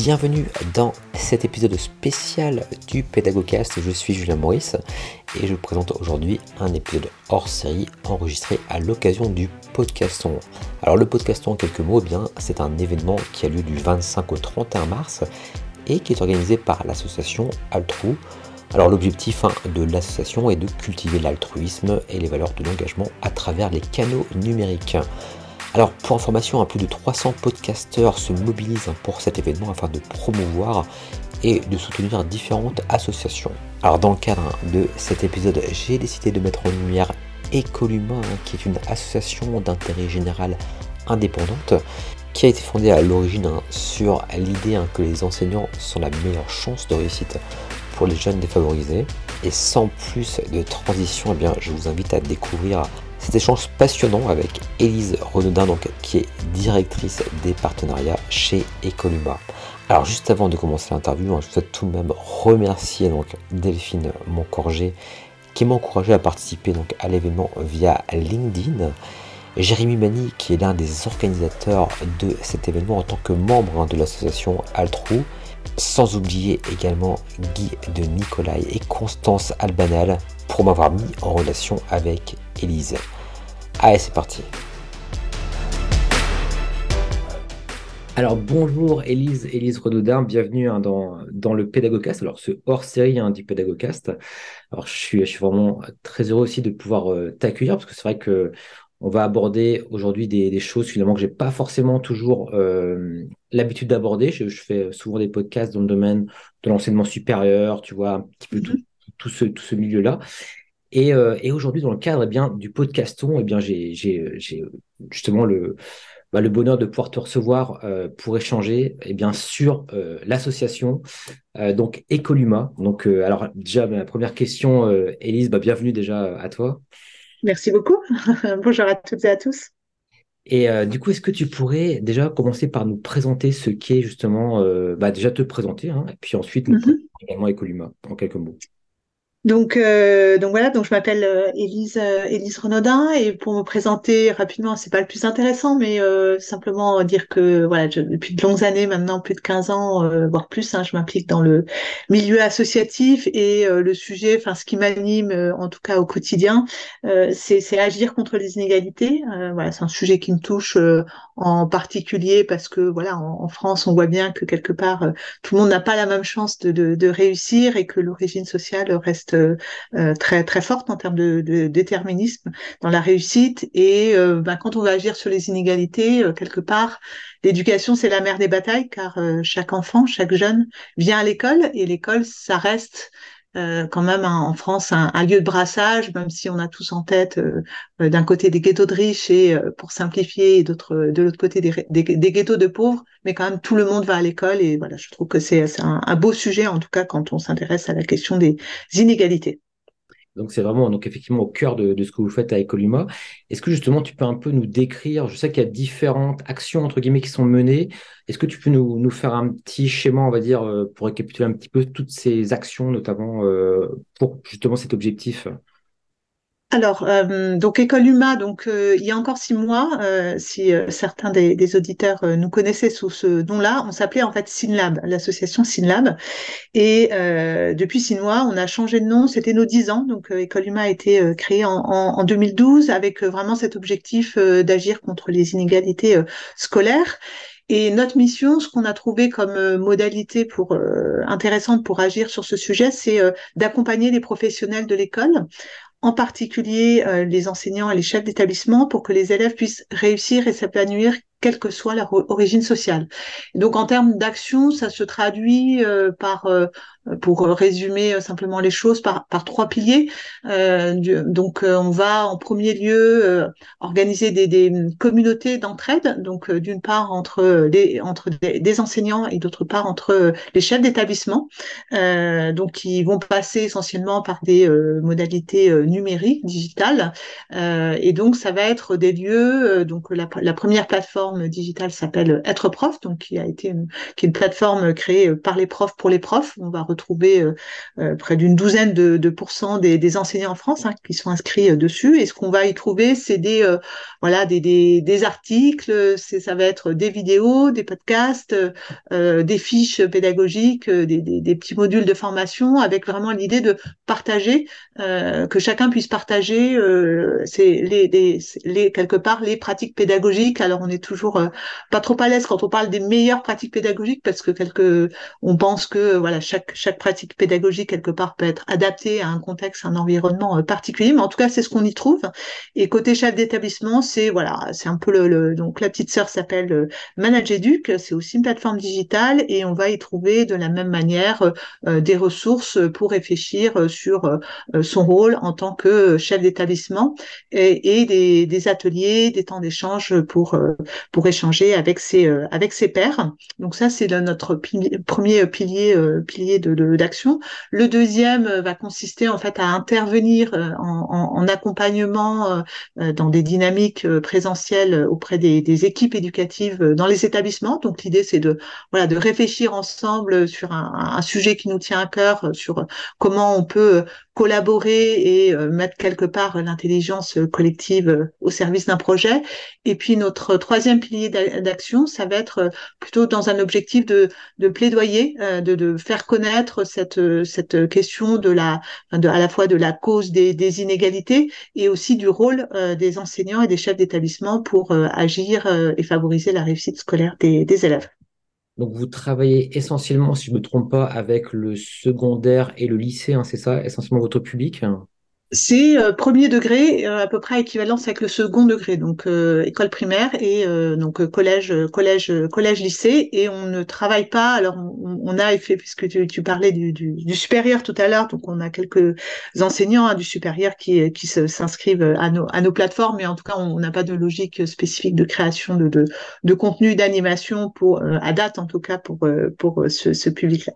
Bienvenue dans cet épisode spécial du Pédagogcast. Je suis Julien Maurice et je vous présente aujourd'hui un épisode hors série enregistré à l'occasion du podcaston. Alors le podcaston en quelques mots, eh bien c'est un événement qui a lieu du 25 au 31 mars et qui est organisé par l'association Altrou. Alors l'objectif hein, de l'association est de cultiver l'altruisme et les valeurs de l'engagement à travers les canaux numériques. Alors pour information, plus de 300 podcasteurs se mobilisent pour cet événement afin de promouvoir et de soutenir différentes associations. Alors dans le cadre de cet épisode, j'ai décidé de mettre en lumière Ecoluma, qui est une association d'intérêt général indépendante qui a été fondée à l'origine hein, sur l'idée hein, que les enseignants sont la meilleure chance de réussite pour les jeunes défavorisés. Et sans plus de transition, eh bien, je vous invite à découvrir cet échange passionnant avec Élise Renaudin, donc, qui est directrice des partenariats chez Ecoluma. Alors juste avant de commencer l'interview, hein, je souhaite tout de même remercier donc, Delphine Moncorgé qui m'a encouragé à participer donc, à l'événement via LinkedIn. Jérémy Mani qui est l'un des organisateurs de cet événement en tant que membre hein, de l'association Altrou. Sans oublier également Guy de Nicolai et Constance Albanal pour m'avoir mis en relation avec Élise. Allez, c'est parti. Alors bonjour Élise, Élise Renaudin, bienvenue hein, dans, dans le Pédagogcast, alors ce hors-série hein, du Pédagogcast. Alors je suis, je suis vraiment très heureux aussi de pouvoir euh, t'accueillir parce que c'est vrai que on va aborder aujourd'hui des, choses finalement que j'ai pas forcément toujours euh, l'habitude d'aborder. Je, fais souvent des podcasts dans le domaine de l'enseignement supérieur, tu vois, un petit peu tout, mm-hmm. tout ce, tout ce milieu-là. Et, euh, et aujourd'hui, dans le cadre eh bien, du podcaston, eh bien, j'ai, justement le, bah, le bonheur de pouvoir te recevoir euh, pour échanger eh bien, sur euh, l'association donc Ecoluma. Donc, alors déjà, ma première question, Élise, bah, bienvenue déjà à toi. Merci beaucoup. Bonjour à toutes et à tous. Et du coup, est-ce que tu pourrais déjà commencer par nous présenter ce qu'est justement, bah, déjà te présenter, hein, et puis ensuite nous mm-hmm. également Ecoluma en quelques mots. Donc, euh, donc voilà, donc je m'appelle euh, Élise, euh, Élise Renaudin et pour me présenter rapidement, c'est pas le plus intéressant, mais euh, simplement dire que voilà, depuis de longues années maintenant, plus de 15 ans, euh, voire plus, hein, je m'implique dans le milieu associatif et le sujet, enfin ce qui m'anime en tout cas au quotidien, c'est agir contre les inégalités. voilà, c'est un sujet qui me touche en particulier parce que voilà, en, en, France, on voit bien que quelque part, tout le monde n'a pas la même chance de, de, de réussir et que l'origine sociale reste euh, très très forte en termes de, déterminisme dans la réussite. Et euh, ben, quand on va agir sur les inégalités, euh, quelque part, l'éducation c'est la mère des batailles, car chaque enfant, chaque jeune vient à l'école et l'école, ça reste quand même en France un, lieu de brassage, même si on a tous en tête d'un côté des ghettos de riches et pour simplifier, et de l'autre côté des, des, ghettos de pauvres, mais quand même tout le monde va à l'école et voilà, je trouve que c'est un, beau sujet en tout cas quand on s'intéresse à la question des inégalités. Donc c'est vraiment donc effectivement au cœur de, ce que vous faites à Ecoluma. Est-ce que justement tu peux un peu nous décrire, je sais qu'il y a différentes actions entre guillemets qui sont menées, est-ce que tu peux nous, faire un petit schéma, on va dire, euh, pour récapituler un petit peu toutes ces actions, notamment euh, pour justement cet objectif? Alors, euh, donc École Huma, donc euh, il y a encore six mois, euh, si certains des, auditeurs nous connaissaient sous ce nom-là, on s'appelait en fait SynLab, l'association SynLab. Et depuis six mois, on a changé de nom. C'était nos dix ans. Donc École Huma a été créée en, en, 2012 avec vraiment cet objectif d'agir contre les inégalités scolaires. Et notre mission, ce qu'on a trouvé comme modalité pour intéressante pour agir sur ce sujet, c'est d'accompagner les professionnels de l'école en particulier euh, les enseignants et les chefs d'établissement, pour que les élèves puissent réussir et s'épanouir quelle que soit leur origine sociale. donc en termes d'action, ça se traduit euh, par, euh, pour résumer simplement les choses, par, trois piliers. Euh, donc on va en premier lieu organiser des, communautés d'entraide, donc d'une part entre, des, entre des, enseignants et d'autre part entre les chefs d'établissement, donc qui vont passer essentiellement par des modalités numériques, digitales. et donc ça va être des lieux, donc la, première plateforme digitale s'appelle Être prof, donc qui a été une, qui est une plateforme créée par les profs pour les profs. On va près d'une douzaine de, de pourcents des, des, enseignants en France hein, qui sont inscrits dessus. Et ce qu'on va y trouver, c'est des voilà des, des, des articles, ça va être des vidéos, des podcasts, des fiches pédagogiques, des, des, petits modules de formation avec vraiment l'idée de partager, que chacun puisse partager c'est les, les, les, quelque part les pratiques pédagogiques. Alors on est toujours pas trop à l'aise quand on parle des meilleures pratiques pédagogiques parce que quelque, on pense que voilà chaque chaque pratique pédagogique quelque part peut être adaptée à un contexte, un environnement euh, particulier. Mais en tout cas, c'est ce qu'on y trouve. Et côté chef d'établissement, c'est voilà, c'est un peu le, donc la petite sœur s'appelle euh, ManageEduc. C'est aussi une plateforme digitale et on va y trouver de la même manière euh, des ressources pour réfléchir sur son rôle en tant que chef d'établissement et, des, ateliers, des temps d'échange pour pour échanger avec ses avec ses pairs. Donc ça, c'est notre premier pilier pilier de d'action. Le deuxième euh, va consister en fait à intervenir euh, en, accompagnement euh, dans des dynamiques présentielles auprès des, équipes éducatives dans les établissements. Donc l'idée c'est de voilà de réfléchir ensemble sur un, sujet qui nous tient à cœur, sur comment on peut collaborer et mettre quelque part l'intelligence collective au service d'un projet. Et puis notre troisième pilier d'action, ça va être plutôt dans un objectif de, plaidoyer, de, faire connaître cette, cette question de la, à la fois de la cause des, des inégalités et aussi du rôle euh, des enseignants et des chefs d'établissement pour euh, agir euh, et favoriser la réussite scolaire des, des élèves. Donc vous travaillez essentiellement, si je ne me trompe pas, avec le secondaire et le lycée, hein, c'est ça, essentiellement votre public? C'est euh, premier degré, euh, à peu près équivalence avec le second degré, donc euh, école primaire et donc collège, collège, collège, lycée. Et on ne travaille pas. Alors on, a fait, puisque tu, parlais du, supérieur tout à l'heure, donc on a quelques enseignants hein, du supérieur qui, s'inscrivent à nos, à nos plateformes, mais en tout cas on n'a pas de logique spécifique de création de, de, contenu d'animation pour à date en tout cas pour pour ce, ce public-là.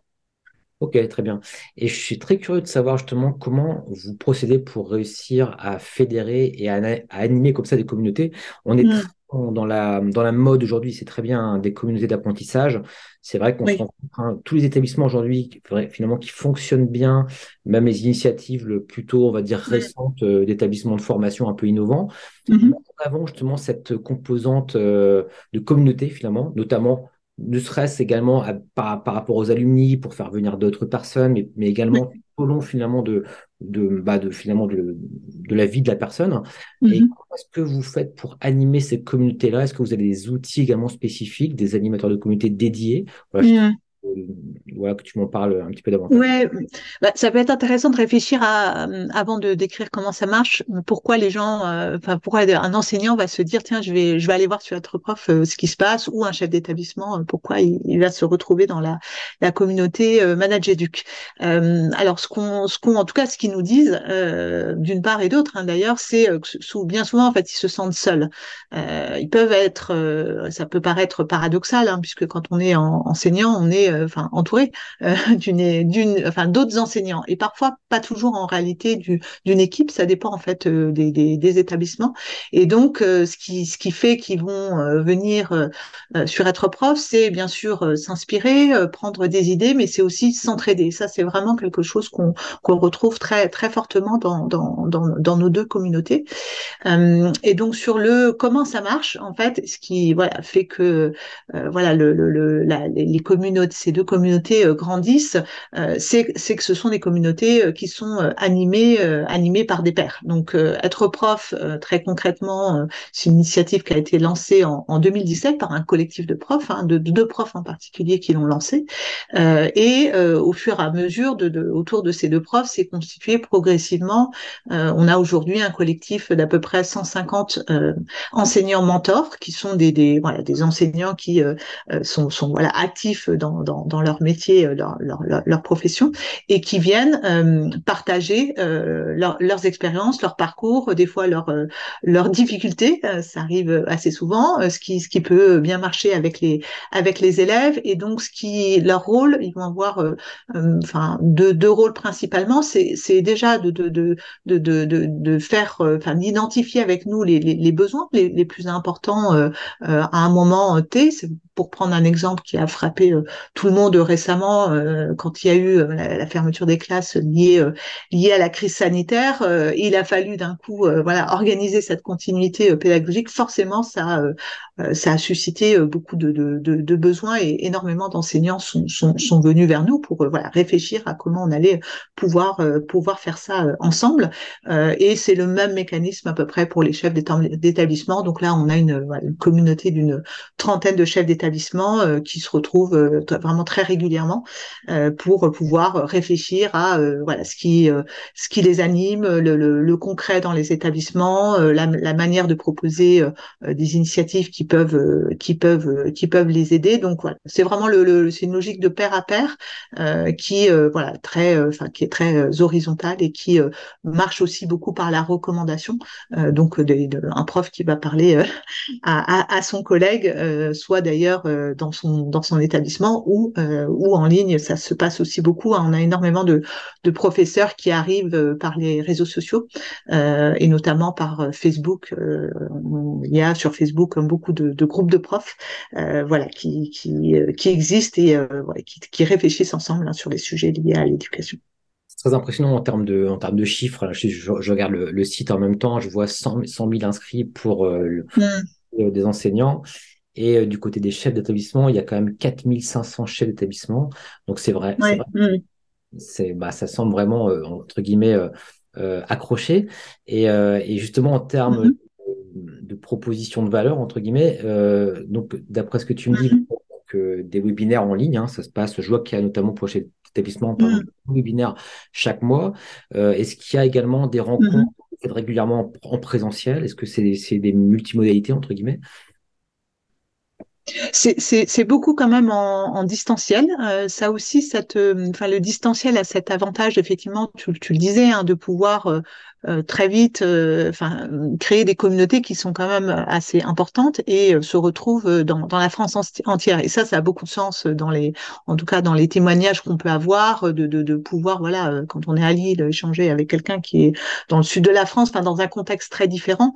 Ok, très bien. Et je suis très curieux de savoir justement comment vous procédez pour réussir à fédérer et à, animer comme ça des communautés. On est mmh. dans la, dans la mode aujourd'hui, c'est très bien des communautés d'apprentissage. C'est vrai qu'on se rencontre hein, tous les établissements aujourd'hui finalement qui fonctionnent bien, même les initiatives le plutôt, on va dire, récentes euh, d'établissements de formation un peu innovants. Mmh Nous avons justement cette composante euh, de communauté finalement, notamment ne serait-ce également par, rapport aux alumni pour faire venir d'autres personnes, mais, également au long finalement de, de, bah, de finalement de, de, la vie de la personne. Et mhm. comment est-ce que vous faites pour animer ces communautés-là? Est-ce que vous avez des outils également spécifiques, des animateurs de communauté dédiés? Voilà, que tu m'en parles un petit peu davantage. Ouais, bah, ça peut être intéressant de réfléchir à, euh, avant de décrire comment ça marche, pourquoi les gens, euh, enfin pourquoi un enseignant va se dire tiens je vais je vais aller voir sur notre prof euh, ce qui se passe ou un chef d'établissement pourquoi il, va se retrouver dans la la communauté euh, Manageduc. alors ce qu'on ce qu'on en tout cas ce qu'ils nous disent d'une part et d'autre hein, d'ailleurs c'est que bien souvent en fait ils se sentent seuls. ils peuvent être ça peut paraître paradoxal hein, puisque quand on est en, enseignant on est enfin entouré euh, d'une, d'une, enfin d'autres enseignants et parfois pas toujours en réalité du, d'une équipe. Ça dépend en fait euh, des, établissements. Et donc euh, ce qui ce qui fait qu'ils vont venir sur être prof, c'est bien sûr s'inspirer, prendre des idées, mais c'est aussi s'entraider. Ça c'est vraiment quelque chose qu'on qu'on retrouve très très fortement dans dans dans, nos deux communautés. et donc sur le comment ça marche en fait, ce qui voilà fait que voilà le, le, la, les communautés ces deux communautés euh, grandissent, euh, c'est que ce sont des communautés euh, qui sont animées, animées par des pairs. Donc, être prof, très concrètement, c'est une initiative qui a été lancée en, en 2017 par un collectif de profs, hein, de, deux profs en particulier qui l'ont lancé. et au fur et à mesure, de, de, autour de ces deux profs, c'est constitué progressivement. on a aujourd'hui un collectif d'à peu près 150 enseignants mentors qui sont des, des, voilà, des enseignants qui sont, sont voilà, actifs dans, dans dans, leur métier, euh, leur, leur, leur, profession, et qui viennent euh, partager euh, leurs expériences, leur parcours, des fois leurs leurs difficultés. ça arrive assez souvent, ce qui ce qui peut bien marcher avec les avec les élèves, et donc ce qui leur rôle, ils vont avoir enfin deux, deux rôles principalement, c'est c'est déjà de de de de de, de faire, enfin d'identifier avec nous les, les, les besoins les, les plus importants à un moment T pour prendre un exemple qui a frappé tout le monde récemment, quand il y a eu la, fermeture des classes liée liée à la crise sanitaire, il a fallu d'un coup voilà organiser cette continuité pédagogique. Forcément, ça ça a suscité beaucoup de, de, de, besoins et énormément d'enseignants sont, sont, sont, venus vers nous pour voilà réfléchir à comment on allait pouvoir pouvoir faire ça ensemble. et c'est le même mécanisme à peu près pour les chefs d'établissement. Donc là, on a une, une communauté d'une trentaine de chefs d'établissement euh, qui se retrouvent euh, vraiment très régulièrement euh, pour pouvoir réfléchir à voilà ce qui ce qui les anime, le, le, concret dans les établissements, la, la, manière de proposer des initiatives qui peuvent qui peuvent qui peuvent les aider. Donc voilà, c'est vraiment le, c'est une logique de pair à pair qui voilà très enfin qui est très horizontale et qui marche aussi beaucoup par la recommandation. donc un prof qui va parler à, à, son collègue, soit d'ailleurs dans son dans son établissement ou ou en ligne. Ça se passe aussi beaucoup. Hein. On a énormément de, de professeurs qui arrivent par les réseaux sociaux et notamment par Facebook. il y a sur Facebook beaucoup de, de groupes de profs, voilà, qui qui, qui existent et qui, qui, réfléchissent ensemble hein, sur les sujets liés à l'éducation très impressionnant en termes de, en termes de chiffres. Je, je, regarde le, site en même temps, je vois 100, 100 000 inscrits pour euh, mm. des enseignants. Et euh, du côté des chefs d'établissement, il y a quand même 4500 chefs d'établissement. Donc c'est vrai. Mm. C'est bah, ça semble vraiment, euh, entre guillemets, accroché. Et, et, justement, en termes mm-hmm. Proposition de valeur, entre guillemets, donc d'après ce que tu me dis, que des webinaires en ligne, hein, ça se passe. Je vois qu'il y a notamment pour chez établissement par mm. webinaire chaque mois. Euh, est-ce qu'il y a également des rencontres mm-hmm. régulièrement en présentiel? Est-ce que c'est des multimodalités, entre guillemets? C'est beaucoup quand même en, en distanciel. Euh, ça aussi, cette, enfin le distanciel a cet avantage effectivement, tu, tu le disais, hein, de pouvoir euh, euh, très vite euh, créer des communautés qui sont quand même assez importantes et euh, se retrouvent dans, dans la France entière. Et ça ça a beaucoup de sens dans les en tout cas dans les témoignages qu'on peut avoir de, de, de, pouvoir voilà quand on est à Lille échanger avec quelqu'un qui est dans le sud de la France enfin dans un contexte très différent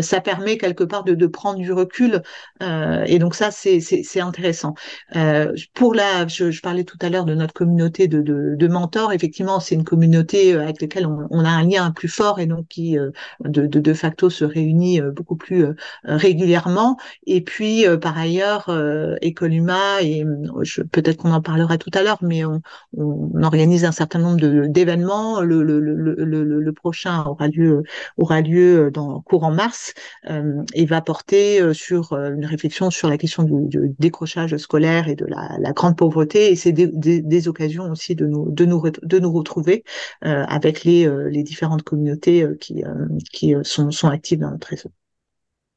ça permet quelque part de, de prendre du recul et donc ça c'est c'est intéressant. Pour la je, je, parlais tout à l'heure de notre communauté de, de, de mentors. Effectivement c'est une communauté avec laquelle on, on a un lien plus fort et donc qui euh, de, de, de, facto se réunit euh, beaucoup plus euh, régulièrement. Et puis par ailleurs, Ecoluma et peut-être qu'on en parlera tout à l'heure, mais on, on, organise un certain nombre d'événements. Le, le, le, le, prochain aura lieu aura lieu dans courant mars et va porter sur une réflexion sur la question du, décrochage scolaire et de la, la grande pauvreté. Et c'est des, des, des, occasions aussi de nous de nous de nous retrouver avec les les différentes communautés euh, qui, euh, euh, sont, sont actives dans notre réseau.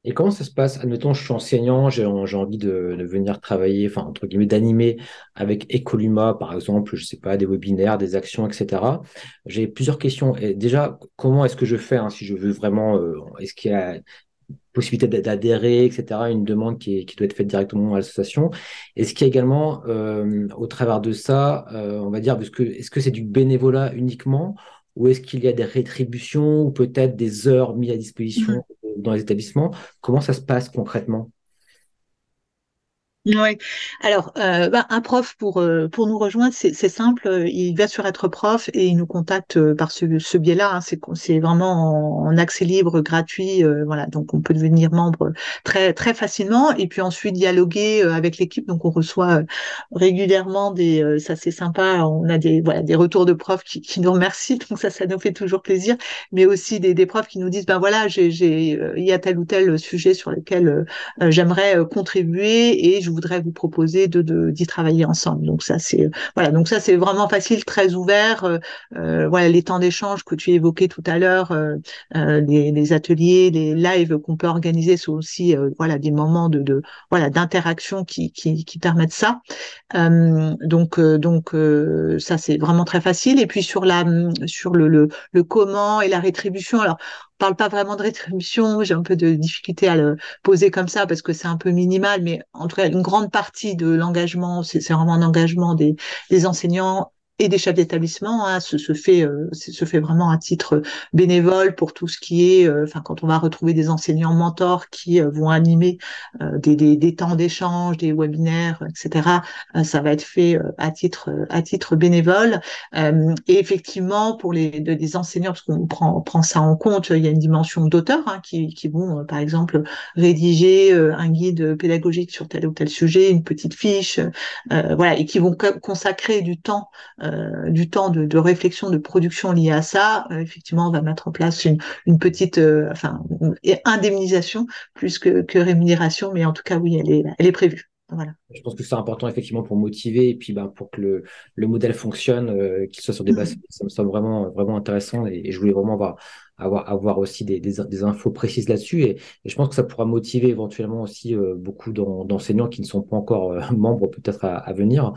Et comment ça se passe? Admettons, je suis enseignant, j'ai envie de, venir travailler, enfin, entre guillemets, d'animer avec Ecoluma, par exemple, je sais pas, des webinaires, des actions, etc. J'ai plusieurs questions. Déjà, comment est-ce que je fais hein, si je veux vraiment, est-ce qu'il y a possibilité d'adhérer, etc., une demande qui, qui, doit être faite directement à l'association? Est-ce qu'il y a également, au travers de ça, on va dire, est-ce que c'est du bénévolat uniquement ou est-ce qu'il y a des rétributions ou peut-être des heures mises à disposition mmh. dans les établissements? Comment ça se passe concrètement? Oui. Alors, euh, bah, un prof pour euh, pour nous rejoindre, c'est simple. Il va sur être prof et il nous contacte euh, par ce, ce biais-là. Hein. C'est c'est vraiment en, accès libre, gratuit. voilà, donc on peut devenir membre très très facilement et puis ensuite dialoguer avec l'équipe. Donc on reçoit régulièrement des, ça c'est sympa. On a des voilà des retours de profs qui, qui nous remercient. Donc ça ça nous fait toujours plaisir. Mais aussi des, des profs qui nous disent ben voilà j'ai j'ai il y a tel ou tel sujet sur lequel j'aimerais contribuer et je voudrais vous proposer de d'y travailler ensemble. Donc ça c'est voilà donc ça c'est vraiment facile, très ouvert. Euh, euh, voilà les temps d'échange que tu évoquais tout à l'heure, euh, les, les, ateliers, les lives qu'on peut organiser sont aussi voilà des moments de, de voilà d'interaction qui, qui, qui permettent ça. donc donc ça c'est vraiment très facile. Et puis sur la sur le, le, le comment et la rétribution. Alors parle pas vraiment de rétribution. J'ai un peu de difficulté à le poser comme ça parce que c'est un peu minimal, mais en tout cas, une grande partie de l'engagement, c'est vraiment un engagement des, des enseignants et des chefs d'établissement. Hein, se, se, fait se fait vraiment à titre bénévole pour tout ce qui est, enfin quand on va retrouver des enseignants mentors qui vont animer des, des, des, temps d'échange, des webinaires, etc. ça va être fait à titre à titre bénévole. et effectivement pour les, des enseignants, parce qu'on prend prend ça en compte, il y a une dimension d'auteur hein, qui, qui vont par exemple rédiger un guide pédagogique sur tel ou tel sujet, une petite fiche, euh, voilà, et qui vont consacrer du temps, euh, du temps de, de, réflexion, de production lié à ça. Euh, effectivement, on va mettre en place une, une petite, enfin, indemnisation plus que, que, rémunération, mais en tout cas, oui, elle est, elle est prévue. Voilà. Je pense que c'est important effectivement pour motiver et puis ben, pour que le, le modèle fonctionne, qu'il soit sur des bases, mmh. ça me semble vraiment, vraiment intéressant et, et je voulais vraiment avoir avoir, avoir aussi des, des, des infos précises là-dessus. Et, et, je pense que ça pourra motiver éventuellement aussi euh, beaucoup d'enseignants qui ne sont pas encore euh, membres peut-être à, à, venir.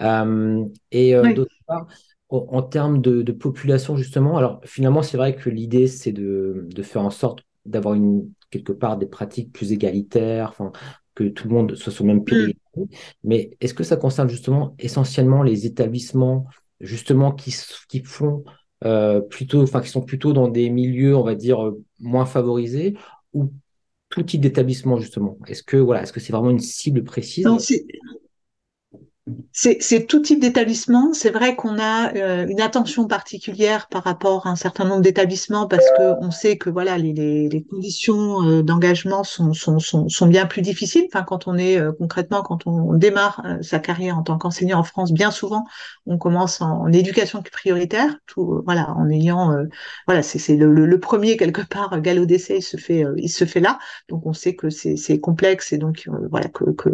Euh, et euh, d'autre part, en, en termes de, de, population justement, alors finalement c'est vrai que l'idée c'est de, de faire en sorte d'avoir une quelque part des pratiques plus égalitaires, enfin que tout le monde soit sur le même pied. Mmh. Mais est-ce que ça concerne justement essentiellement les établissements justement qui, qui font euh, plutôt, enfin, qui sont plutôt dans des milieux, on va dire, euh, moins favorisés, ou tout type d'établissement justement? Est-ce que voilà, est-ce que c'est vraiment une cible précise? C'est tout type d'établissement. C'est vrai qu'on a euh, une attention particulière par rapport à un certain nombre d'établissements parce que on sait que voilà les, les, les conditions euh, d'engagement sont, sont, sont, sont, bien plus difficiles. Enfin, quand on est euh, concrètement, quand on, démarre sa carrière en tant qu'enseignant en France, bien souvent on commence en, éducation prioritaire, tout voilà en ayant voilà c'est le, le, le, premier quelque part galop d'essai il se fait il se fait là. Donc on sait que c'est complexe et donc voilà que, que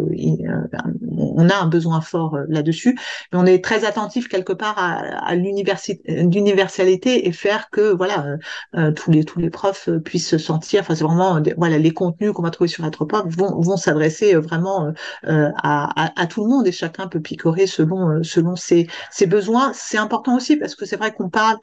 on a un besoin fort euh, là-dessus. Mais on est très attentif quelque part à, à l'universalité et faire que voilà euh, euh, tous les tous les profs puissent se sentir. Enfin, c'est vraiment voilà les contenus qu'on va trouver sur notre vont vont s'adresser vraiment à, tout le monde et chacun peut picorer selon selon ses, besoins. C'est important aussi parce que c'est vrai qu'on parle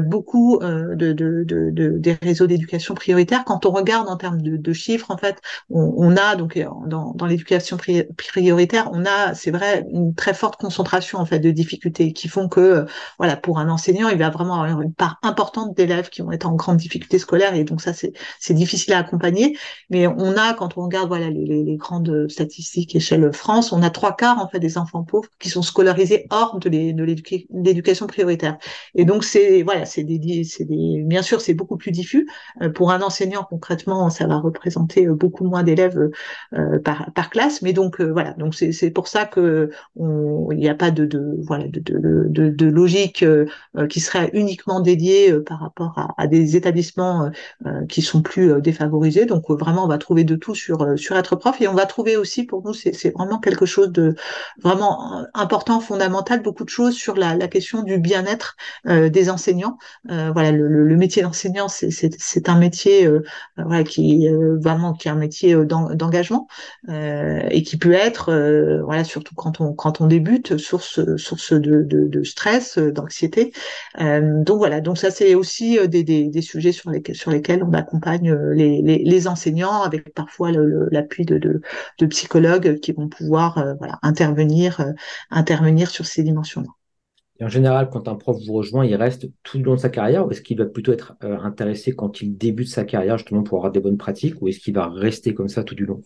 beaucoup de, de, de, de, des réseaux d'éducation prioritaire. Quand on regarde en termes de, chiffres, en fait, on, on a donc dans, dans l'éducation prioritaire, on a, c'est vrai, une très forte concentration en fait de difficultés qui font que euh, voilà pour un enseignant il va vraiment avoir une part importante d'élèves qui vont être en grande difficulté scolaire et donc ça c'est c'est difficile à accompagner. Mais on a quand on regarde voilà les, les, grandes statistiques échelle France on a trois quarts en fait des enfants pauvres qui sont scolarisés hors de l'éducation prioritaire. Et donc c'est voilà c'est des c'est des bien sûr c'est beaucoup plus diffus. Euh, pour un enseignant concrètement ça va représenter euh, beaucoup moins d'élèves par par classe. Mais donc voilà donc c'est c'est pour ça que il n'y a pas de, de voilà de, de, de logique euh, qui serait uniquement dédiée euh, par rapport à, à des établissements euh, qui sont plus défavorisés. Donc vraiment, on va trouver de tout sur sur être prof et on va trouver aussi pour nous c'est vraiment quelque chose de vraiment important, fondamental, beaucoup de choses sur la, la question du bien-être des enseignants. voilà, le, le métier d'enseignant, c'est un métier voilà qui vraiment qui est un métier d'engagement et qui peut être voilà surtout quand on quand on débute, source, source de, stress, d'anxiété. Euh, donc voilà, donc ça c'est aussi euh, des, sujets sur lesquels, on accompagne euh, les, enseignants avec parfois l'appui de, psychologues qui vont pouvoir intervenir, intervenir sur ces dimensions-là. en général, quand un prof vous rejoint, il reste tout le long de sa carrière ou est-ce qu'il va plutôt être intéressé quand il débute sa carrière justement pour avoir des bonnes pratiques ou est-ce qu'il va rester comme ça tout du long?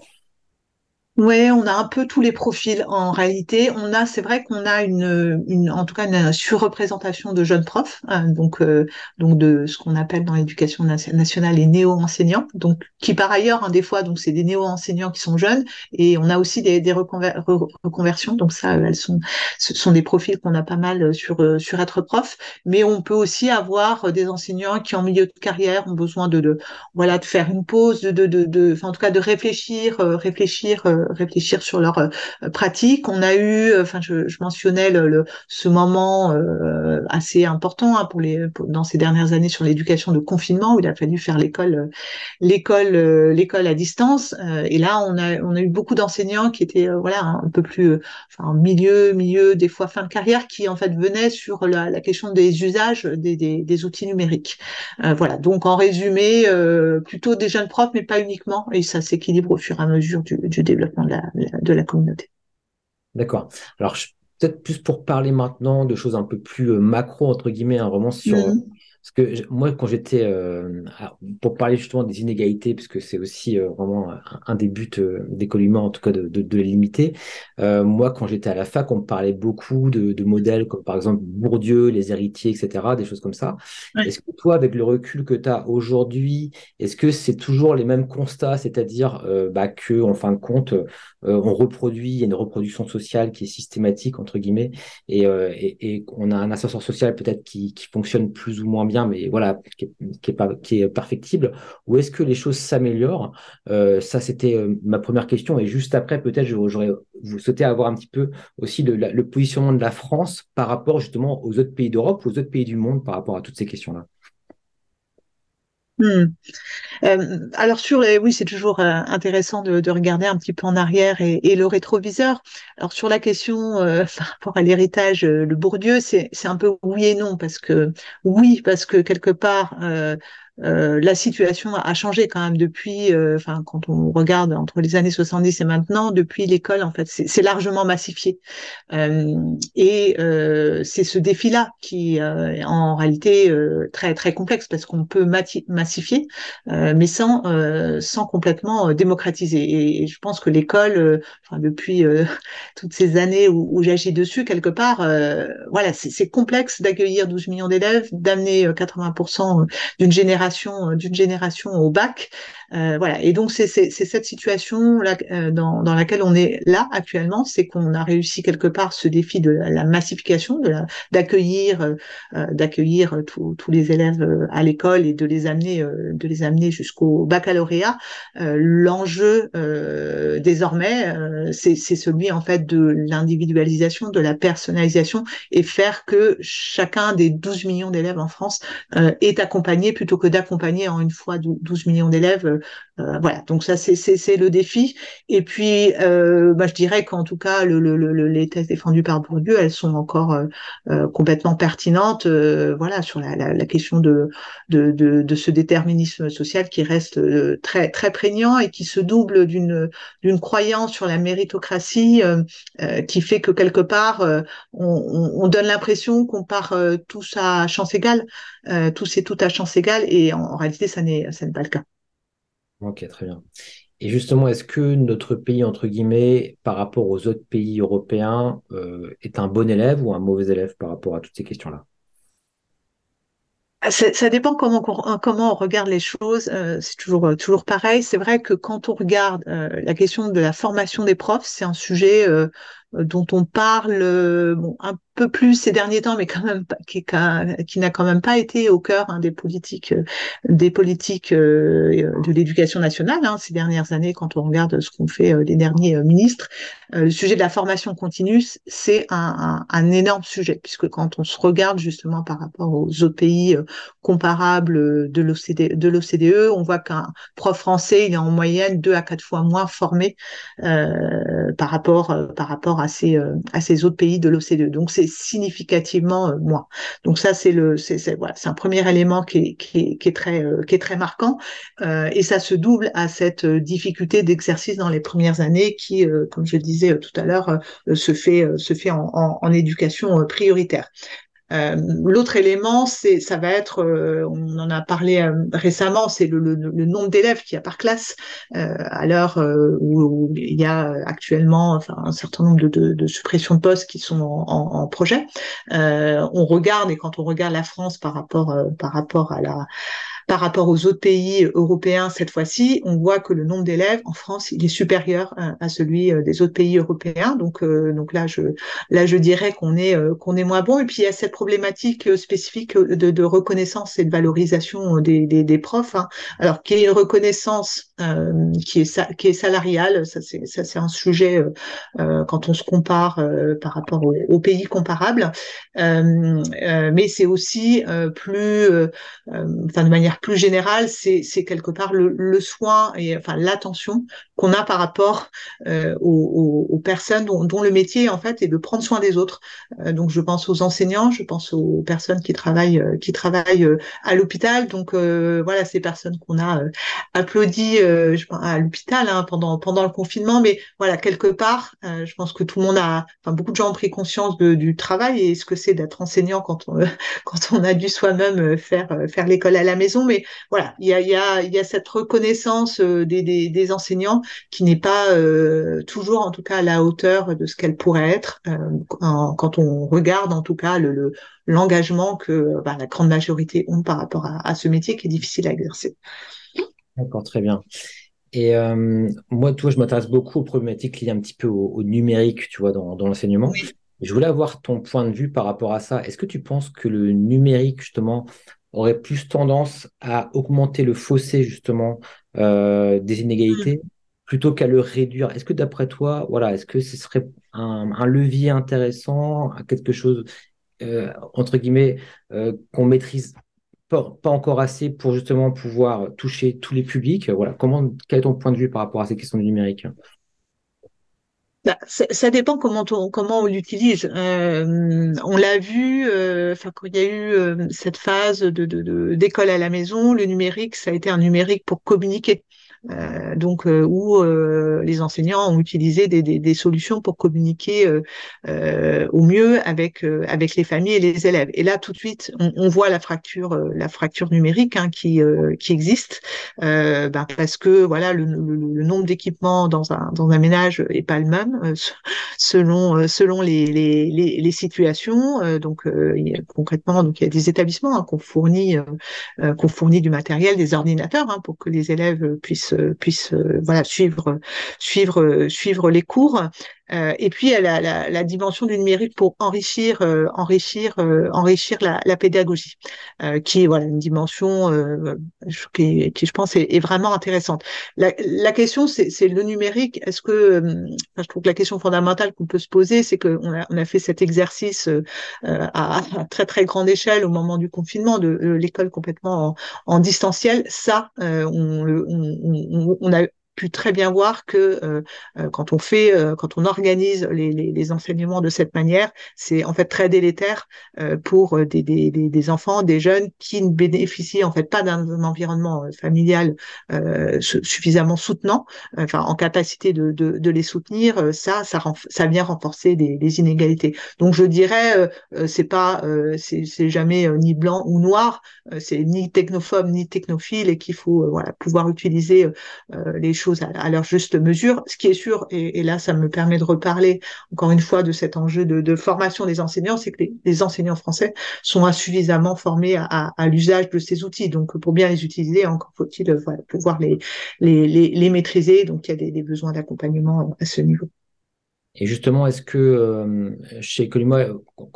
Ouais, on a un peu tous les profils en réalité. On a, c'est vrai qu'on a une, une, en tout cas, une surreprésentation de jeunes profs, hein, donc, euh, donc de ce qu'on appelle dans l'éducation nationale les néo-enseignants, donc qui par ailleurs, hein, des fois, donc c'est des néo-enseignants qui sont jeunes, et on a aussi des, reconversions, donc ça, elles sont, ce sont des profils qu'on a pas mal sur sur être prof, mais on peut aussi avoir des enseignants qui en milieu de carrière ont besoin de, voilà, de faire une pause, de, de, de, de en tout cas, de réfléchir, euh, réfléchir euh, réfléchir sur leur euh, pratique. On a eu, euh, enfin, je, je mentionnais le, ce moment euh, assez important hein, pour les dans ces dernières années sur l'éducation de confinement où il a fallu faire l'école, l'école, l'école à distance. et là, on a on a eu beaucoup d'enseignants qui étaient voilà un peu plus, enfin, milieu, milieu, des fois fin de carrière, qui en fait venaient sur la, la question des usages des, des, des outils numériques. voilà. Donc en résumé, plutôt des jeunes profs, mais pas uniquement, et ça s'équilibre au fur et à mesure du, du développement de la, de la communauté. D'accord. Alors, peut-être plus pour parler maintenant de choses un peu plus macro, entre guillemets, un roman sur, mmh. Parce que moi, quand j'étais, euh, pour parler justement des inégalités, puisque c'est aussi euh, vraiment un, des buts euh, humaine, en tout cas de, de, de les limiter, moi, quand j'étais à la fac, on me parlait beaucoup de, de, modèles comme par exemple Bourdieu, les héritiers, etc., des choses comme ça. Est-ce que toi, avec le recul que tu as aujourd'hui, est-ce que c'est toujours les mêmes constats, c'est-à-dire bah, que, en fin de compte, on reproduit, il y a une reproduction sociale qui est systématique, entre guillemets, et, et, et on a un ascenseur social peut-être qui, qui fonctionne plus ou moins bien mais voilà, qui est, qui est, perfectible, ou est-ce que les choses s'améliorent? Euh, Ça, c'était euh, ma première question. Et juste après, peut-être, j'aurais vous souhaité avoir un petit peu aussi le, le positionnement de la France par rapport justement aux autres pays d'Europe, aux autres pays du monde par rapport à toutes ces questions-là? Hmm. Euh, alors sur les, oui, c'est toujours euh, intéressant de, de, regarder un petit peu en arrière et, le rétroviseur. Alors sur la question euh, par rapport à l'héritage, euh, le Bourdieu, c'est un peu oui et non parce que oui parce que quelque part euh, la situation a changé quand même depuis, euh, enfin quand on regarde entre les années 70 et maintenant, depuis l'école en fait, c'est largement massifié. Euh, et c'est ce défi-là qui est en réalité très très complexe parce qu'on peut massifier, mais sans sans complètement démocratiser. Et, je pense que l'école, enfin depuis toutes ces années où, où j'agis dessus quelque part, voilà, c'est complexe d'accueillir 12 millions d'élèves, d'amener 80% d'une génération euh, d'une génération au bac euh, voilà. Et donc c'est cette situation là euh, dans, dans, laquelle on est là actuellement, c'est qu'on a réussi quelque part ce défi de la, massification, de d'accueillir euh, d'accueillir tous les élèves à l'école et de les amener de les amener jusqu'au baccalauréat. L'enjeu désormais, c'est celui en fait de l'individualisation, de la personnalisation et faire que chacun des 12 millions d'élèves en France est accompagné plutôt que d'accompagner en une fois 12 millions d'élèves euh, voilà, donc ça c'est le défi. Et puis, euh, bah, je dirais qu'en tout cas, le, le, le, les thèses défendues par Bourdieu, elles sont encore euh, euh complètement pertinentes. Euh, voilà, sur la, question de, de, de, ce déterminisme social qui reste très très prégnant et qui se double d'une croyance sur la méritocratie qui fait que quelque part, on, on, donne l'impression qu'on part tous à chance égale, tous et toutes à chance égale, et en, en réalité, ça n'est pas le cas. Ok, très bien. Et justement, est-ce que notre pays, entre guillemets, par rapport aux autres pays européens, euh, est un bon élève ou un mauvais élève par rapport à toutes ces questions-là? Ah, ça, dépend comment, comment on regarde les choses. Euh, c'est toujours, toujours pareil. C'est vrai que quand on regarde euh, la question de la formation des profs, c'est un sujet dont on parle bon, un peu plus ces derniers temps, mais quand même qui, qui n'a quand même pas été au cœur hein, des politiques, euh, des politiques euh, de l'éducation nationale hein, ces dernières années. Quand on regarde ce qu'ont fait euh, les derniers ministres, le sujet de la formation continue, c'est un, énorme sujet puisque quand on se regarde justement par rapport aux autres pays comparables de l'OCDE, de l'OCDE, on voit qu'un prof français il est en moyenne deux à quatre fois moins formé euh, par rapport par rapport à ces à ces autres pays de l'OCDE. Donc c'est significativement euh, moins. Donc ça, c'est le, c'est voilà, c'est un premier élément qui est, qui est, très, euh, qui est très marquant, euh, et ça se double à cette difficulté d'exercice dans les premières années qui, comme je disais tout à l'heure, se fait, se fait en, en éducation prioritaire. Euh, l'autre élément, c'est, ça va être, euh, on en a parlé euh, récemment, c'est le, le, nombre d'élèves qu'il y a par classe à l'heure où, il y a actuellement enfin, un certain nombre de, de, de suppressions de postes qui sont en, en, en projet. on regarde et quand on regarde la France par rapport par rapport à la par rapport aux autres pays européens cette fois-ci, on voit que le nombre d'élèves en France il est supérieur à, celui euh, des autres pays européens. Donc euh, donc là je là je dirais qu'on est euh, qu'on est moins bon. Et puis il y a cette problématique spécifique de, reconnaissance et de valorisation des, des, des profs. Hein. Alors qu'il y ait une reconnaissance euh, qui est qui est salariale, ça c'est ça c'est un sujet euh, quand on se compare euh, par rapport aux, pays comparables. mais c'est aussi plus, enfin de manière plus générale, c'est quelque part le, le, soin et enfin l'attention qu'on a par rapport euh, aux, aux, personnes dont, dont, le métier en fait est de prendre soin des autres. Euh, donc je pense aux enseignants, je pense aux personnes qui travaillent euh, qui travaillent euh, à l'hôpital. Donc voilà ces personnes qu'on a applaudi euh, à l'hôpital hein, pendant pendant le confinement, mais voilà quelque part, euh, je pense que tout le monde a, enfin beaucoup de gens ont pris conscience de, du travail et ce que c'est d'être enseignant quand on quand on a dû soi-même faire faire l'école à la maison. Mais voilà, il y a il y a il y a cette reconnaissance des des, des enseignants qui n'est pas toujours en tout cas à la hauteur de ce qu'elle pourrait être quand on regarde en tout cas le l'engagement que bah, la grande majorité ont par rapport à, à ce métier qui est difficile à exercer. D'accord, très bien. Et euh, moi, toi, je m'intéresse beaucoup aux problématiques liées un petit peu au, numérique, tu vois, dans, dans l'enseignement. Je voulais avoir ton point de vue par rapport à ça. Est-ce que tu penses que le numérique, justement, aurait plus tendance à augmenter le fossé, justement, euh, des inégalités mm. plutôt qu'à le réduire? Est-ce que d'après toi, voilà, est-ce que ce serait un, un levier intéressant, quelque chose, euh, entre guillemets, euh, qu'on maîtrise pas, encore assez pour justement pouvoir toucher tous les publics. Voilà. Comment, quel est ton point de vue par rapport à ces questions du numérique? Bah, ça, dépend comment on, comment on l'utilise. Euh, on l'a vu, euh, quand il y a eu euh, cette phase de d'école à la maison, le numérique, ça a été un numérique pour communiquer. Euh, donc euh, où euh, les enseignants ont utilisé des, des, des solutions pour communiquer au mieux avec avec les familles et les élèves. Et là, tout de suite, on, on voit la fracture la fracture numérique hein, qui qui existe ben, parce que voilà le, le, le nombre d'équipements dans un dans un ménage est pas le même selon selon les les, les, les situations. donc concrètement, donc il y a des établissements hein, qu'on fournit qu'on fournit du matériel, des ordinateurs hein, pour que les élèves puissent puisse euh, voilà suivre suivre suivre les cours euh, et puis elle a la, la, dimension du numérique pour enrichir euh, enrichir enrichir la, la pédagogie qui est voilà une dimension qui, qui, je pense est, vraiment intéressante. La, la question c'est le numérique. Est-ce que je trouve que la question fondamentale qu'on peut se poser c'est qu'on a, on a fait cet exercice à, à, très très grande échelle au moment du confinement de l'école complètement en, en, distanciel. Ça on, on, on, a pu très bien voir que euh, euh, quand on fait, euh, quand on organise les, les, les, enseignements de cette manière, c'est en fait très délétère pour des, des, des, enfants, des jeunes qui ne bénéficient en fait pas d'un environnement familial suffisamment soutenant, enfin en capacité de, de, de les soutenir. ça, ça, ça vient renforcer des, des inégalités. Donc je dirais, c'est pas, c'est jamais ni blanc ou noir, c'est ni technophobe ni technophile et qu'il faut voilà pouvoir utiliser les choses à, leur juste mesure. Ce qui est sûr, et, là ça me permet de reparler encore une fois de cet enjeu de, formation des enseignants, c'est que les, enseignants français sont insuffisamment formés à, l'usage de ces outils. Donc pour bien les utiliser, encore faut-il pouvoir les, maîtriser. Donc il y a des besoins d'accompagnement à ce niveau. Et justement, est-ce que euh, chez Colima,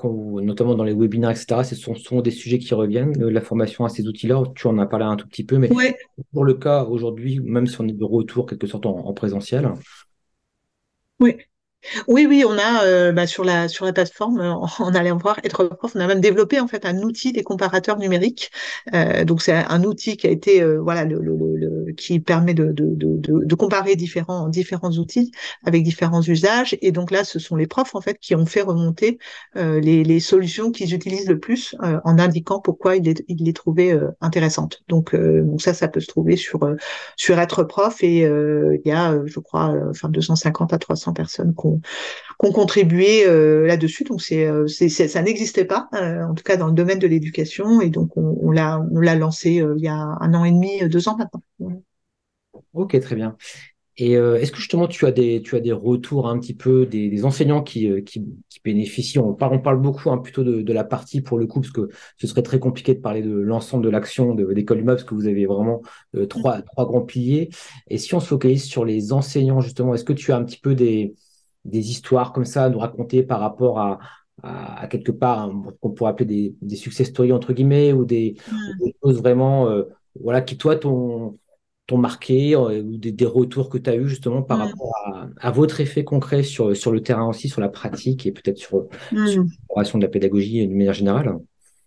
notamment dans les webinaires, etc., ce sont souvent des sujets qui reviennent, la formation à ces outils-là? Tu en as parlé un tout petit peu, mais pour le cas aujourd'hui, même si on est de retour quelque sorte en, en présentiel? Oui, oui, oui, on a euh, bah, sur la sur la plateforme, euh, on allait voir être prof, on a même développé en fait un outil des comparateurs numériques. Euh, donc c'est un outil qui a été voilà le, le, le, qui permet de, de, de, de, comparer différents différents outils avec différents usages. Et donc là, ce sont les profs en fait qui ont fait remonter les, les solutions qu'ils utilisent le plus en indiquant pourquoi ils les, ils les trouvaient intéressantes. Donc, donc ça, ça peut se trouver sur sur être prof et il y a, je crois, enfin 250 à 300 personnes qui qu'on contribué euh, là-dessus. Donc euh, c'est, ça n'existait pas, euh, en tout cas dans le domaine de l'éducation, et donc on, on l'a, on l'a lancé il y a un an et demi, deux ans maintenant. Ok, très bien. Et est-ce que justement tu as des tu as des retours un petit peu des, enseignants qui, qui, bénéficient? On parle, on parle beaucoup hein, plutôt de, la partie pour le coup parce que ce serait très compliqué de parler de l'ensemble de l'action de d'école parce que vous avez vraiment trois trois grands piliers. Et si on se focalise sur les enseignants justement, est-ce que tu as un petit peu des des histoires comme ça à nous raconter par rapport à, à, quelque part hein, qu'on pourrait appeler des, des success stories entre guillemets ou des, mm. choses vraiment euh, voilà qui toi t'ont marqué euh, ou des, des, retours que tu as eu justement par rapport à, à, votre effet concret sur, sur le terrain aussi, sur la pratique et peut-être sur, mm. sur de la pédagogie d'une manière générale?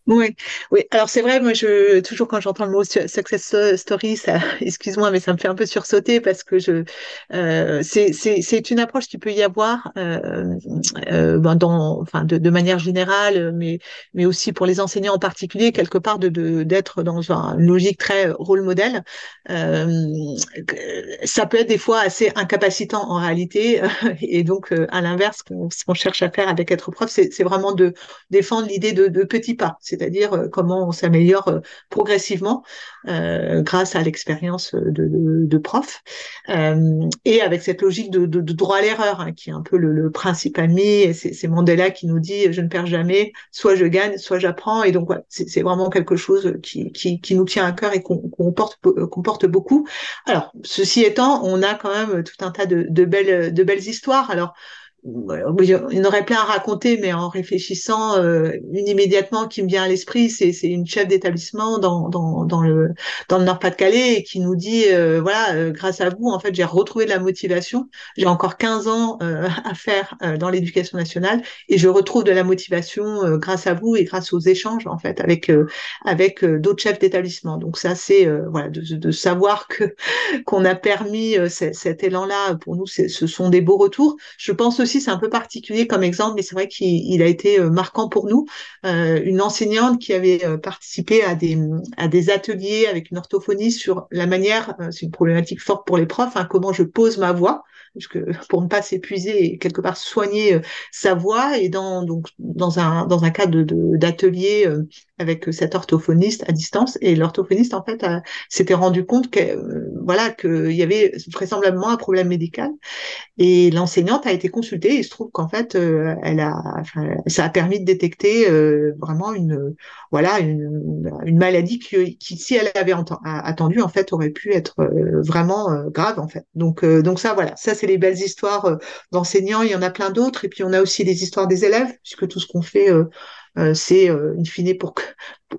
Oui, oui. Alors c'est vrai, moi je toujours quand j'entends le mot success story, ça, excuse-moi, mais ça me fait un peu sursauter parce que je euh, c'est une approche qui peut y avoir euh, euh, ben, de, manière générale, mais aussi pour les enseignants en particulier quelque part de d'être dans une logique très rôle modèle. Euh, ça peut être des fois assez incapacitant en réalité et donc à l'inverse, ce qu'on cherche à faire avec être prof, c'est c'est vraiment de défendre l'idée de, de petits pas c'est-à-dire euh, comment on s'améliore euh, progressivement euh, grâce à l'expérience de, de, prof et avec cette logique de, droit à l'erreur hein, qui est un peu le, principe ami. C'est Mandela qui nous dit je ne perds jamais, soit je gagne, soit j'apprends. Et donc c'est vraiment quelque chose qui, nous tient à cœur et qu'on porte, beaucoup. Alors ceci étant, on a quand même tout un tas de, de belles, de belles histoires. Alors il y en aurait plein à raconter, mais en réfléchissant, euh, une immédiatement qui me vient à l'esprit, c'est, une chef d'établissement dans, le Nord-Pas-de-Calais qui nous dit euh, voilà, euh, grâce à vous, en fait, j'ai retrouvé de la motivation. J'ai encore 15 ans à faire dans l'éducation nationale et je retrouve de la motivation grâce à vous et grâce aux échanges en fait avec avec d'autres chefs d'établissement. Donc ça, c'est voilà de, de, savoir que qu'on a permis cet élan-là pour nous, ce sont des beaux retours. Je pense aussi c'est un peu particulier comme exemple, mais c'est vrai qu'il a été euh, marquant pour nous. Euh, une enseignante qui avait euh, participé à des, à des ateliers avec une orthophonie sur la manière, c'est une problématique forte pour les profs, hein, comment je pose ma voix pour ne pas s'épuiser et quelque part soigner sa voix et dans donc dans un dans un cadre d'atelier avec cet orthophoniste à distance et l'orthophoniste en fait s'était rendu compte que voilà qu'il y avait vraisemblablement un problème médical et l'enseignante a été consultée. Et il se trouve qu'en fait, euh, elle a, enfin, ça a permis de détecter euh, vraiment une, voilà, une, une maladie qui, qui, si elle avait attendu, en fait, aurait pu être euh, vraiment grave, en fait. Donc, donc ça, voilà, ça c'est les belles histoires d'enseignants. Il y en a plein d'autres. Et puis on a aussi les histoires des élèves, puisque tout ce qu'on fait euh, c'est euh, in fine pour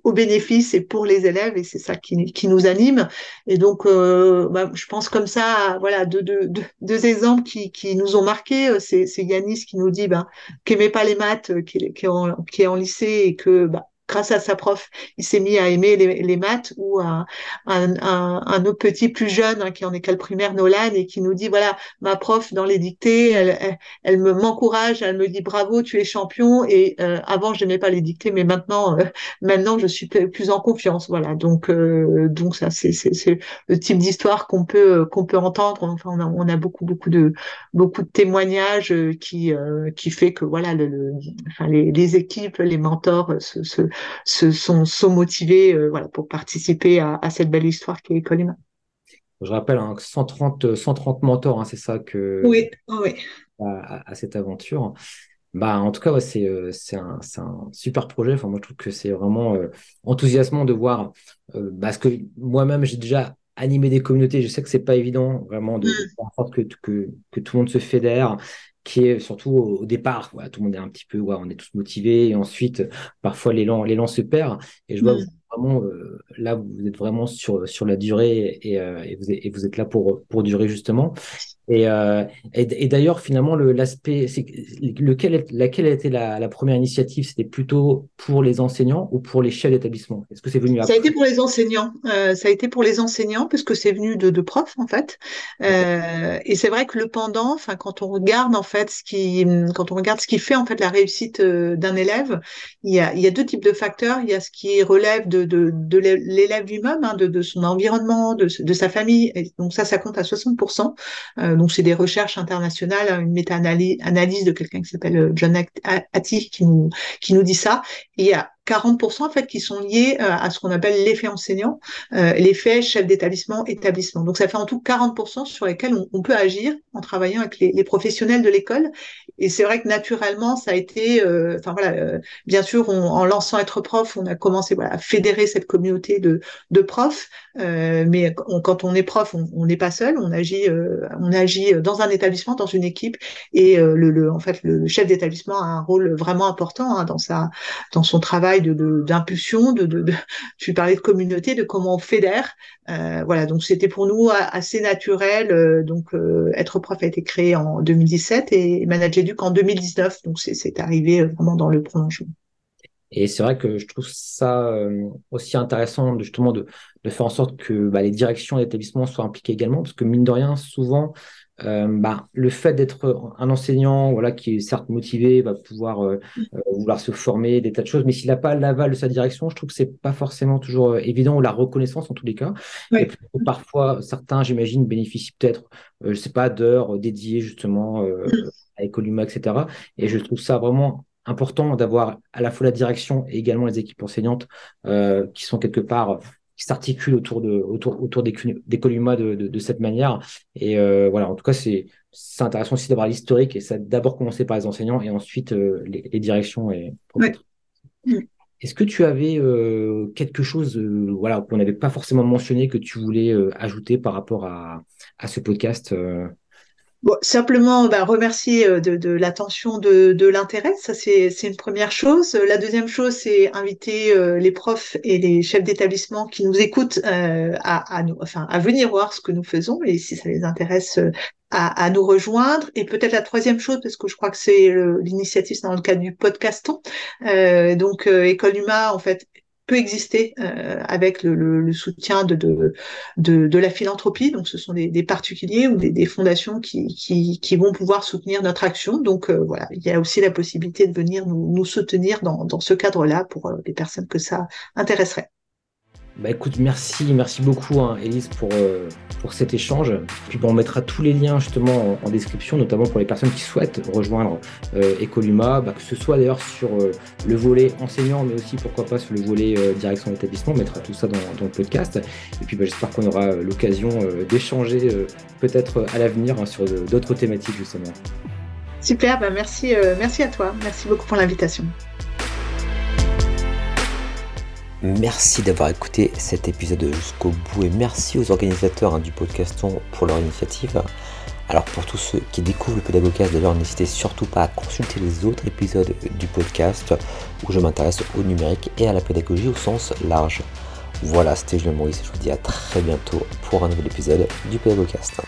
au bénéfice et pour les élèves et c'est ça qui, qui, nous anime. Et donc euh, bah, je pense comme ça voilà deux, deux, deux, exemples qui, qui nous ont marqué c'est Yanis qui nous dit bah, qu'il n'aimait pas les maths qui, qui, est en, qui est en lycée et que bah, grâce à sa prof, il s'est mis à aimer les, maths ou un, un, autre petit plus jeune hein, qui est en école primaire, Nolan, et qui nous dit, voilà, ma prof dans les dictées, elle, elle, me m'encourage, elle me dit bravo, tu es champion. Et euh, avant, je n'aimais pas les dictées, mais maintenant, euh, maintenant, je suis plus en confiance. Voilà. Donc, euh, donc ça, c'est, le type d'histoire qu'on peut, qu'on peut entendre. Enfin, on a, on a beaucoup, beaucoup de, beaucoup de témoignages qui, qui fait que voilà, le, enfin, les, les, équipes, les mentors se, se, se sont, sont motivés euh, voilà, pour participer à, à, cette belle histoire qui est École Je rappelle, hein, 130, 130 mentors, hein, c'est ça que. Oui, oui. À, à, cette aventure. Bah, en tout cas, ouais, c'est euh, c'est un, un, super projet. Enfin, moi, je trouve que c'est vraiment euh, enthousiasmant de voir. Euh, parce que moi-même, j'ai déjà animé des communautés. Je sais que c'est pas évident vraiment de, mm. faire en sorte que, que, que, tout le monde se fédère qui est surtout au, départ, voilà, tout le monde est un petit peu, ouais, on est tous motivés, et ensuite, parfois l'élan, l'élan se perd. Et je vois mm. vraiment, euh, là, vous êtes vraiment sur, sur la durée et, euh, et, vous, êtes, et vous êtes là pour, pour durer justement. Et, euh, et, d'ailleurs, finalement, l'aspect, c'est lequel, laquelle a été la, la première initiative? C'était plutôt pour les enseignants ou pour les chefs d'établissement? Est-ce que c'est venu après Ça a été pour les enseignants. Euh, ça a été pour les enseignants parce que c'est venu de, de profs en fait. Euh, et c'est vrai que le pendant, enfin, quand on regarde en fait ce qui, quand on regarde ce qui fait en fait la réussite d'un élève, il y a, il y a deux types de facteurs. Il y a ce qui relève de, de, de l'élève lui-même, hein, de, de son environnement, de, de sa famille. Et donc ça, ça compte à 60%. Euh, donc c'est des recherches internationales, hein, une méta-analyse de quelqu'un qui s'appelle euh, John Hattie qui nous qui nous dit ça. 40% en fait qui sont liés euh, à ce qu'on appelle l'effet enseignant, euh, l'effet chef d'établissement, établissement. Donc ça fait en tout 40% sur lesquels on, peut agir en travaillant avec les, professionnels de l'école. Et c'est vrai que naturellement ça a été, euh, enfin voilà, bien sûr en lançant être prof, on a commencé voilà, à fédérer cette communauté de, profs. mais quand on est prof, on n'est pas seul, on agit, on agit dans un établissement, dans une équipe, et en fait le chef d'établissement a un rôle vraiment important hein, dans sa, dans son travail d'impulsion, de, de, de, tu parlais de communauté, de comment on fédère. Euh, voilà, donc c'était pour nous assez naturel. Euh, donc euh, être prof a été créé en 2017 et Manager Duc en 2019. Donc c'est arrivé vraiment dans le prolongement. Et c'est vrai que je trouve ça aussi intéressant de, justement de, de, faire en sorte que bah, les directions d'établissement soient impliquées également, parce que mine de rien, souvent, euh, bah, le fait d'être un enseignant voilà, qui est certes motivé, va pouvoir euh, euh, vouloir se former, des tas de choses, mais s'il n'a pas l'aval de sa direction, je trouve que c'est pas forcément toujours évident, ou la reconnaissance en tous les cas. Et parfois, certains, j'imagine, bénéficient peut-être, je sais pas, d'heures dédiées justement à Ecoluma, etc. Et je trouve ça vraiment important d'avoir à la fois la direction et également les équipes enseignantes qui sont quelque part qui s'articulent autour de autour autour des, des columa de, de, cette manière. Et euh, voilà, en tout cas, c'est c'est intéressant aussi d'avoir l'historique et ça d'abord commencer par les enseignants et ensuite euh, les, les, directions et. Est-ce que tu avais euh, quelque chose voilà qu'on n'avait pas forcément mentionné que tu voulais ajouter par rapport à, à ce podcast Bon, simplement remercier euh, de, de l'attention, de, de l'intérêt, ça c'est une première chose. La deuxième chose, c'est inviter euh, les profs et les chefs d'établissement qui nous écoutent euh, à, à, nous, enfin, à venir voir ce que nous faisons et si ça les intéresse, à, à nous rejoindre. Et peut-être la troisième chose, parce que je crois que c'est l'initiative dans le cadre du podcaston. donc, École Humain, en fait, exister euh, avec le, soutien de, de, de, la philanthropie. Donc, ce sont des, particuliers ou des, fondations qui, qui, vont pouvoir soutenir notre action. Donc, euh, voilà, il y a aussi la possibilité de venir nous, nous soutenir dans, dans ce cadre-là pour euh, les personnes que ça intéresserait. Bah écoute, merci, merci beaucoup, hein, Elise, pour, euh, pour cet échange. Puis on mettra tous les liens justement en, description, notamment pour les personnes qui souhaitent rejoindre euh, Ecoluma, bah, que ce soit d'ailleurs sur euh, le volet enseignant, mais aussi pourquoi pas sur le volet direction d'établissement. On mettra tout ça dans, dans, le podcast. Et puis bah, j'espère qu'on aura l'occasion d'échanger peut-être à l'avenir hein, sur d'autres thématiques justement. Super, bah merci, merci à toi. Merci beaucoup pour l'invitation. Merci d'avoir écouté cet épisode jusqu'au bout et merci aux organisateurs hein, du podcaston pour leur initiative. Alors pour tous ceux qui découvrent le pédagogcast d'ailleurs, n'hésitez surtout pas à consulter les autres épisodes du podcast où je m'intéresse au numérique et à la pédagogie au sens large. Voilà, c'était Julien Maurice et je vous dis à très bientôt pour un nouvel épisode du pédagogcast.